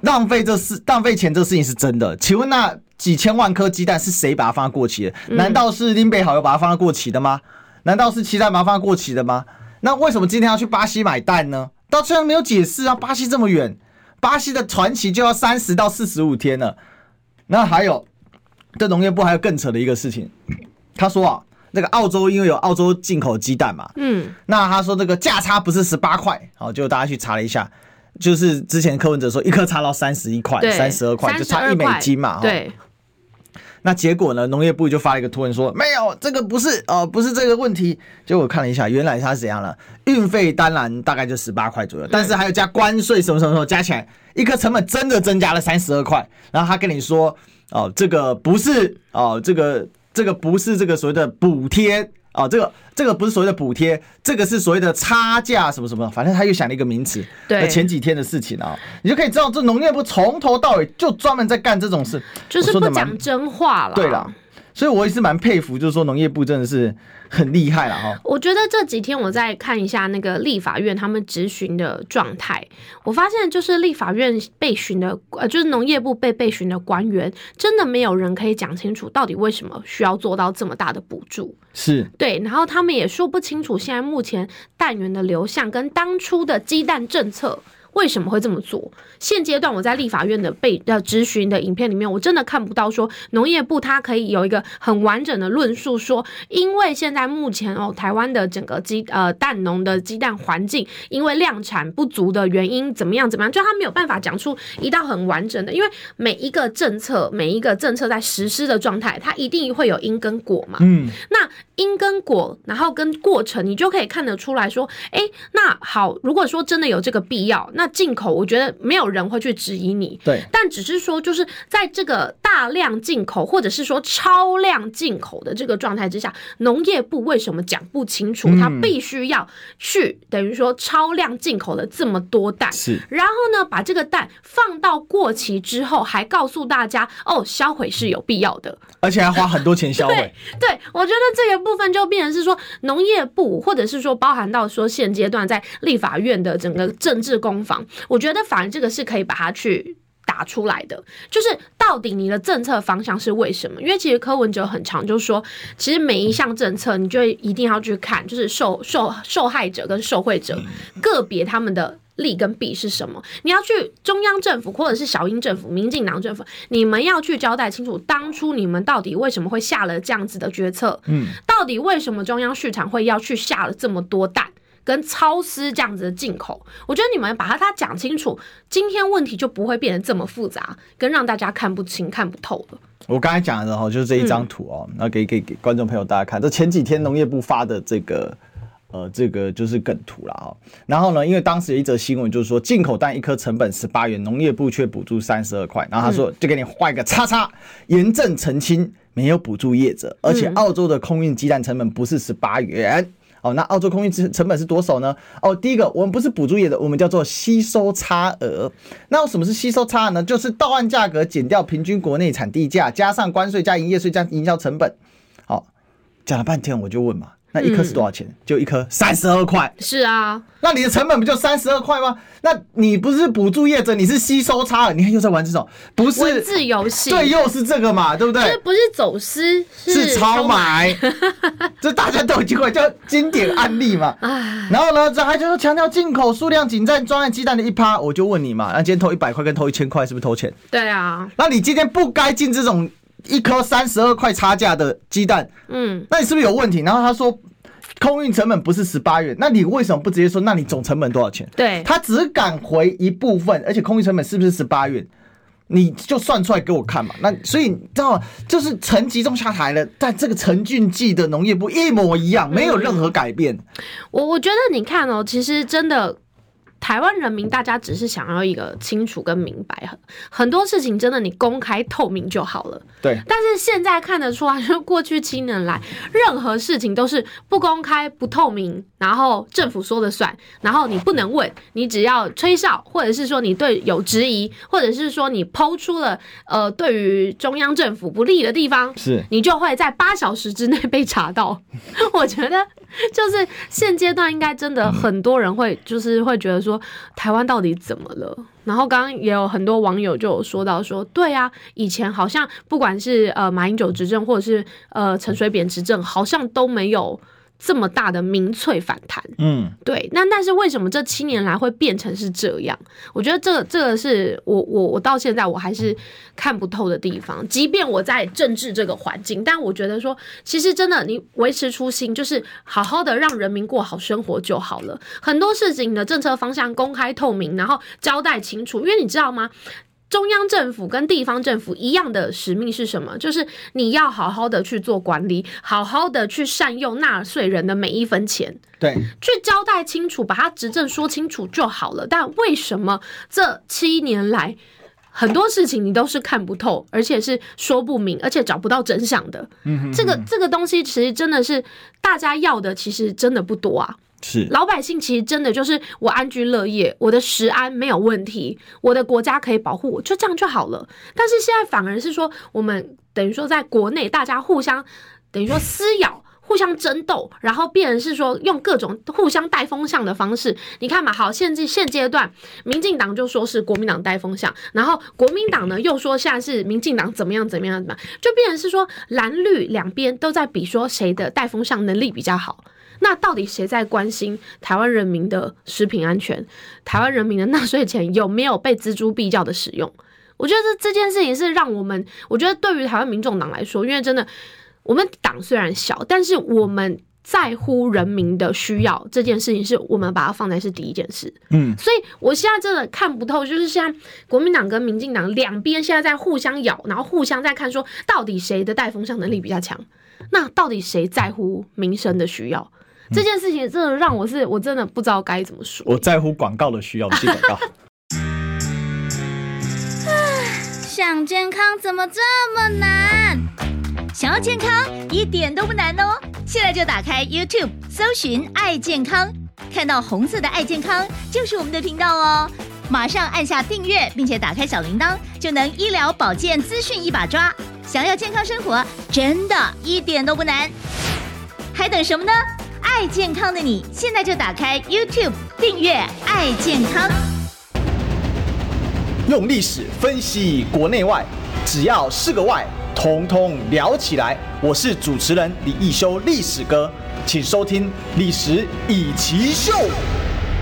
浪费这事浪费钱这事情是真的，请问那几千万颗鸡蛋是谁把它放在过期的？难道是林北好友把它放在过期的吗？难道是其他把它放在过期的吗？那为什么今天要去巴西买蛋呢？到现在没有解释啊！巴西这么远，巴西的传奇就要三十到四十五天了。那还有，这农业部还有更扯的一个事情，他说啊，那个澳洲因为有澳洲进口鸡蛋嘛，嗯，那他说这个价差不是十八块，好，就大家去查了一下，就是之前柯文哲说一颗差到三十一块、三十二块，就差一美金嘛，对。那结果呢？农业部就发了一个图文说，没有这个不是呃不是这个问题。结果我看了一下，原来它是怎样了？运费当然大概就十八块左右，但是还有加关税什么什么什么，加起来一颗成本真的增加了三十二块。然后他跟你说哦，这个不是哦，这个这个不是这个所谓的补贴。哦，这个这个不是所谓的补贴，这个是所谓的差价什么什么，反正他又想了一个名词。对，前几天的事情啊，你就可以知道，这农业部从头到尾就专门在干这种事，就是不讲真话了。对了。所以，我也是蛮佩服，就是说农业部真的是很厉害了哈。我觉得这几天我再看一下那个立法院他们质询的状态，我发现就是立法院被询的，呃，就是农业部被被询的官员，真的没有人可以讲清楚到底为什么需要做到这么大的补助。是对，然后他们也说不清楚现在目前蛋源的流向跟当初的鸡蛋政策。为什么会这么做？现阶段我在立法院的被呃质询的影片里面，我真的看不到说农业部它可以有一个很完整的论述，说因为现在目前哦台湾的整个鸡呃蛋农的鸡蛋环境，因为量产不足的原因怎么样怎么样，就他没有办法讲出一道很完整的，因为每一个政策每一个政策在实施的状态，它一定会有因跟果嘛。嗯，那因跟果，然后跟过程，你就可以看得出来说，哎，那好，如果说真的有这个必要，那进口，我觉得没有人会去质疑你。对，但只是说，就是在这个大量进口或者是说超量进口的这个状态之下，农业部为什么讲不清楚？他必须要去等于说超量进口了这么多蛋，是，然后呢，把这个蛋放到过期之后，还告诉大家哦，销毁是有必要的，而且还花很多钱销毁。对，对，我觉得这个部分就变成是说，农业部或者是说包含到说现阶段在立法院的整个政治攻防。我觉得反而这个是可以把它去打出来的，就是到底你的政策方向是为什么？因为其实柯文哲很常就是说，其实每一项政策你就一定要去看，就是受受受害者跟受惠者个别他们的利跟弊是什么？你要去中央政府或者是小英政府、民进党政府，你们要去交代清楚，当初你们到底为什么会下了这样子的决策？嗯，到底为什么中央市场会要去下了这么多蛋？跟超丝这样子的进口，我觉得你们把它它讲清楚，今天问题就不会变得这么复杂，跟让大家看不清、看不透了。我刚才讲的哈，就是这一张图哦，那、嗯、给给给观众朋友大家看，这前几天农业部发的这个呃这个就是梗图了啊。然后呢，因为当时有一则新闻就是说，进口蛋一颗成本十八元，农业部却补助三十二块，然后他说就给你画一个叉叉，严正澄清没有补助业者，而且澳洲的空运鸡蛋成本不是十八元。哦，那澳洲空运成成本是多少呢？哦，第一个，我们不是补助业的，我们叫做吸收差额。那什么是吸收差额呢？就是到岸价格减掉平均国内产地价，加上关税加营业税加营销成本。好，讲了半天，我就问嘛，那一颗是多少钱？嗯、就一颗三十二块。是啊，那你的成本不就三十二块吗？那你不是补助业者，你是吸收差额，你看又在玩这种，不是文字游戏，对，又是这个嘛，对不对？这不是走私，是超买，这大家都已经会叫经典案例嘛。然后呢，这还就是强调进口数量仅占专案鸡蛋的一趴，我就问你嘛，那今天偷一百块跟偷一千块是不是偷钱？对啊，那你今天不该进这种一颗三十二块差价的鸡蛋，嗯，那你是不是有问题？然后他说。空运成本不是十八元，那你为什么不直接说？那你总成本多少钱？对，他只敢回一部分，而且空运成本是不是十八元？你就算出来给我看嘛。那所以你知道吗？就是陈吉仲下台了，但这个陈俊记的农业部一模一样，没有任何改变。嗯、我我觉得你看哦，其实真的。台湾人民，大家只是想要一个清楚跟明白，很很多事情真的你公开透明就好了。对。但是现在看得出来，就过去七年来，任何事情都是不公开、不透明，然后政府说了算，然后你不能问，你只要吹哨，或者是说你对有质疑，或者是说你抛出了呃对于中央政府不利的地方，是，你就会在八小时之内被查到。我觉得就是现阶段应该真的很多人会就是会觉得说。说台湾到底怎么了？然后刚刚也有很多网友就有说到说，对啊，以前好像不管是呃马英九执政，或者是呃陈水扁执政，好像都没有。这么大的民粹反弹，嗯，对，那但是为什么这七年来会变成是这样？我觉得这个这个是我我我到现在我还是看不透的地方。即便我在政治这个环境，但我觉得说，其实真的你维持初心，就是好好的让人民过好生活就好了。很多事情的政策方向公开透明，然后交代清楚，因为你知道吗？中央政府跟地方政府一样的使命是什么？就是你要好好的去做管理，好好的去善用纳税人的每一分钱，对，去交代清楚，把它执政说清楚就好了。但为什么这七年来很多事情你都是看不透，而且是说不明，而且找不到真相的？嗯哼这个这个东西其实真的是大家要的，其实真的不多啊。是老百姓其实真的就是我安居乐业，我的食安没有问题，我的国家可以保护我，就这样就好了。但是现在反而是说，我们等于说在国内大家互相等于说撕咬、互相争斗，然后变成是说用各种互相带风向的方式。你看嘛，好，现在现阶段，民进党就说是国民党带风向，然后国民党呢又说现在是民进党怎么样怎么样怎么样，就变成是说蓝绿两边都在比说谁的带风向能力比较好。那到底谁在关心台湾人民的食品安全？台湾人民的纳税钱有没有被锱铢必较的使用？我觉得这这件事情是让我们，我觉得对于台湾民众党来说，因为真的，我们党虽然小，但是我们在乎人民的需要这件事情，是我们把它放在是第一件事。嗯，所以我现在真的看不透，就是现在国民党跟民进党两边现在在互相咬，然后互相在看说，到底谁的带风向能力比较强？那到底谁在乎民生的需要？这件事情真的让我是，我真的不知道该怎么说。我在乎广告的需要，不是广告。想健康怎么这么难？想要健康一点都不难哦！现在就打开 YouTube，搜寻“爱健康”，看到红色的“爱健康”就是我们的频道哦。马上按下订阅，并且打开小铃铛，就能医疗保健资讯一把抓。想要健康生活，真的一点都不难，还等什么呢？爱健康的你，现在就打开 YouTube 订阅“爱健康”，用历史分析国内外，只要是个“外”，统统聊起来。我是主持人李一修，历史哥，请收听《历史以奇秀》。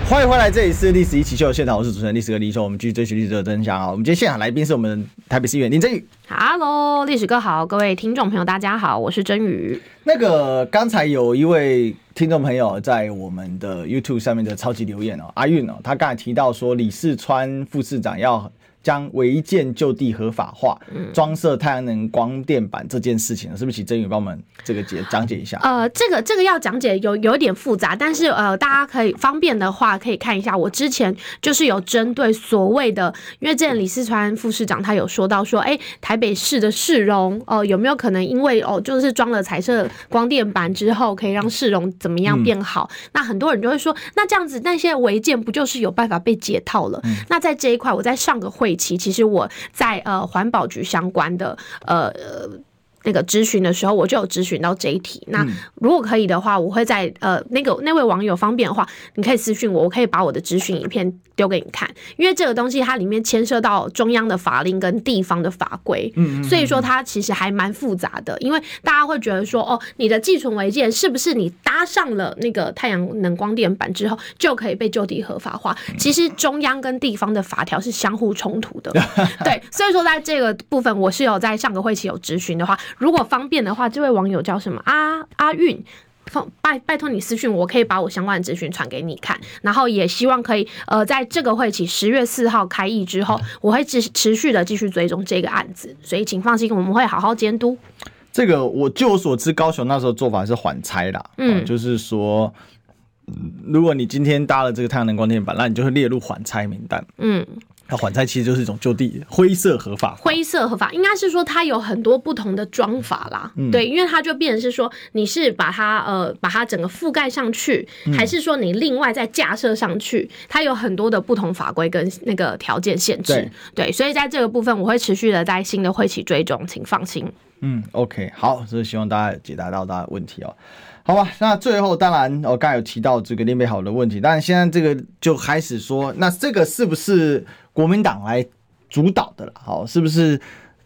欢迎回来，这里是《历史易起秀》现场，我是主持人历史哥李易修。我们继续追寻历史的真相啊！我们今天现场来宾是我们台北市议员林振宇。Hello，历史哥好，各位听众朋友大家好，我是真宇。那个刚才有一位听众朋友在我们的 YouTube 上面的超级留言哦，阿运哦，他刚才提到说李四川副市长要。将违建就地合法化，装设太阳能光电板这件事情，是不是请曾宇帮我们这个解讲解一下？呃，这个这个要讲解有有一点复杂，但是呃，大家可以方便的话可以看一下，我之前就是有针对所谓的，因为之前李四川副市长他有说到说，哎，台北市的市容哦、呃、有没有可能因为哦就是装了彩色光电板之后，可以让市容怎么样变好？嗯、那很多人就会说，那这样子那些违建不就是有办法被解套了？嗯、那在这一块，我在上个会。其其实我在呃环保局相关的呃那个咨询的时候，我就有咨询到这一题。那如果可以的话，我会在呃那个那位网友方便的话，你可以私讯我，我可以把我的咨询影片丢给你看。因为这个东西它里面牵涉到中央的法令跟地方的法规，嗯，所以说它其实还蛮复杂的。因为大家会觉得说，哦，你的寄存违建是不是你搭上了那个太阳能光电板之后就可以被就地合法化？其实中央跟地方的法条是相互冲突的，对。所以说在这个部分，我是有在上个会期有咨询的话。如果方便的话，这位网友叫什么？阿阿运，拜拜托你私讯我，我可以把我相关的资讯传给你看。然后也希望可以，呃，在这个会期十月四号开议之后，我会持持续的继续追踪这个案子。所以请放心，我们会好好监督。这个我据我所知，高雄那时候做法是缓拆啦，嗯、呃，就是说，如果你今天搭了这个太阳能光电板，那你就会列入缓拆名单，嗯。那缓拆其实就是一种就地灰色合法，灰色合法应该是说它有很多不同的装法啦，嗯、对，因为它就变成是说你是把它呃把它整个覆盖上去，还是说你另外再架设上去，它有很多的不同法规跟那个条件限制，对，对，所以在这个部分我会持续的在新的会期追踪，请放心。嗯，OK，好，所以希望大家解答到大家的问题哦。好吧，那最后当然我刚才有提到这个林北好的问题，但现在这个就开始说，那这个是不是国民党来主导的了？好，是不是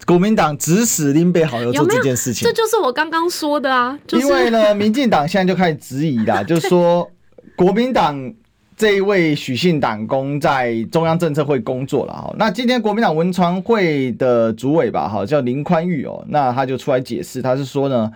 国民党指使林北好友做这件事情？这就是我刚刚说的啊。就是、因为呢，民进党现在就开始质疑啦，就是说国民党这一位许姓党工在中央政策会工作了哈。那今天国民党文传会的主委吧，哈，叫林宽裕哦，那他就出来解释，他是说呢。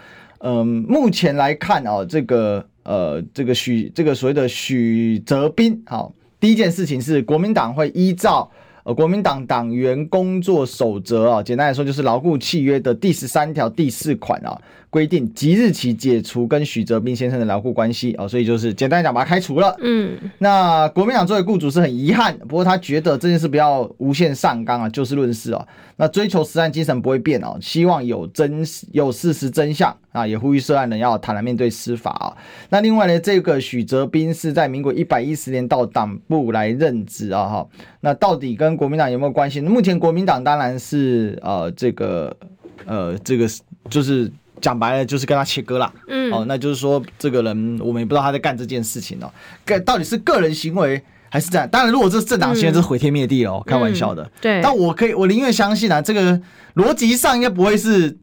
嗯，目前来看啊，这个呃，这个许这个所谓的许哲斌，好，第一件事情是国民党会依照呃国民党党员工作守则啊，简单来说就是牢固契约的第十三条第四款啊。规定即日起解除跟许哲斌先生的劳雇关系哦，所以就是简单来讲把他开除了。嗯，那国民党作为雇主是很遗憾，不过他觉得这件事不要无限上纲啊，就事论事哦。那追求实案精神不会变哦，希望有真有事实真相啊，也呼吁涉案人要坦然面对司法啊。那另外呢，这个许哲斌是在民国一百一十年到党部来任职啊哈，那到底跟国民党有没有关系？目前国民党当然是呃这个呃这个就是。讲白了就是跟他切割了，嗯，哦，那就是说这个人我们也不知道他在干这件事情哦，干到底是个人行为还是这样？当然，如果这是政党行为，这是毁天灭地哦，开玩笑的。嗯、对，但我可以，我宁愿相信啊，这个逻辑上应该不会是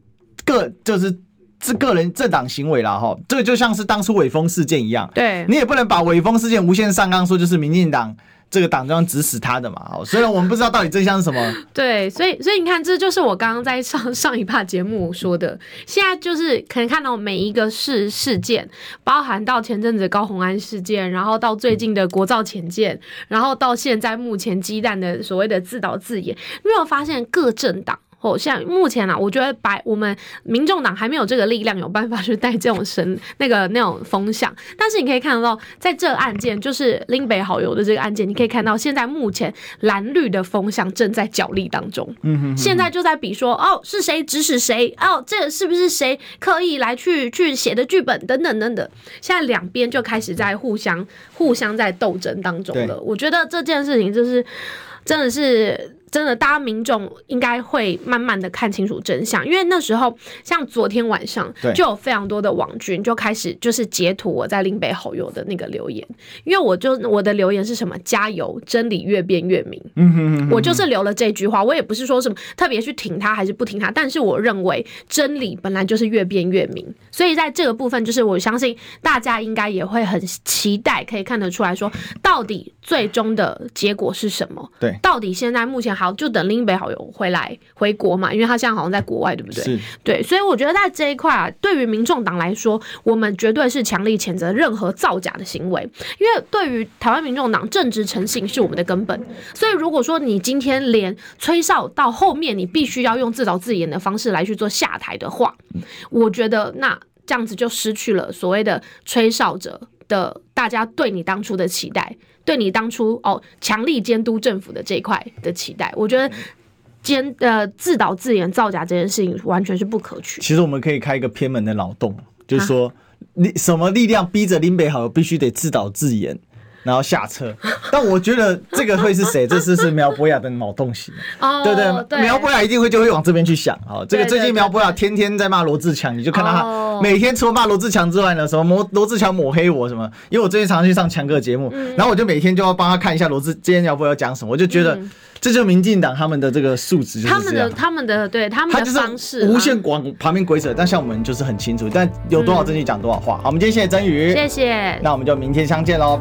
个，就是是个人政党行为了哈。这个就像是当初伟峰事件一样，对，你也不能把伟峰事件无限上纲说就是民进党。这个党中指使他的嘛，哦，虽然我们不知道到底真相是什么。对，所以所以你看，这就是我刚刚在上上一趴节目说的。现在就是可能看到每一个事事件，包含到前阵子高虹安事件，然后到最近的国造潜舰，然后到现在目前鸡蛋的所谓的自导自演，你有没有发现各政党？哦，像目前啊，我觉得白我们民众党还没有这个力量，有办法去带这种神那个那种风向。但是你可以看得到，在这个案件，就是林北好友的这个案件，你可以看到现在目前蓝绿的风向正在角力当中。嗯哼，现在就在比说，哦，是谁指使谁？哦，这个是不是谁刻意来去去写的剧本？等等等等。现在两边就开始在互相互相在斗争当中了。我觉得这件事情就是真的是。真的，大家民众应该会慢慢的看清楚真相，因为那时候像昨天晚上就有非常多的网军就开始就是截图我在林北好友的那个留言，因为我就我的留言是什么？加油，真理越辩越明。嗯哼哼，我就是留了这句话，我也不是说什么特别去挺他还是不挺他，但是我认为真理本来就是越辩越明，所以在这个部分，就是我相信大家应该也会很期待，可以看得出来说，到底最终的结果是什么？对，到底现在目前。好，就等林北好友回来回国嘛，因为他现在好像在国外，对不对？对，所以我觉得在这一块啊，对于民众党来说，我们绝对是强力谴责任何造假的行为，因为对于台湾民众党正直诚信是我们的根本。所以如果说你今天连吹哨到后面，你必须要用自导自演的方式来去做下台的话，我觉得那这样子就失去了所谓的吹哨者的大家对你当初的期待。对你当初哦强力监督政府的这一块的期待，我觉得监呃自导自演造假这件事情完全是不可取。其实我们可以开一个偏门的脑洞，就是说你什么力量逼着林北好必须得自导自演？然后下车。但我觉得这个会是谁？这次是苗博雅的脑洞型，哦，对对，对苗博雅一定会就会往这边去想。好，这个最近苗博雅天天在骂罗志强，你就看到他每天除了骂罗志强之外呢，什么罗罗智强抹黑我什么？因为我最近常常去上强哥节目，然后我就每天就要帮他看一下罗志今天苗博雅讲什么，我就觉得。这就是民进党他们的这个素质，他们的他们的对他们的方式，无限广旁边鬼扯，但像我们就是很清楚，但有多少证据讲多少话。好，我们今天谢谢曾宇，谢谢，那我们就明天相见喽。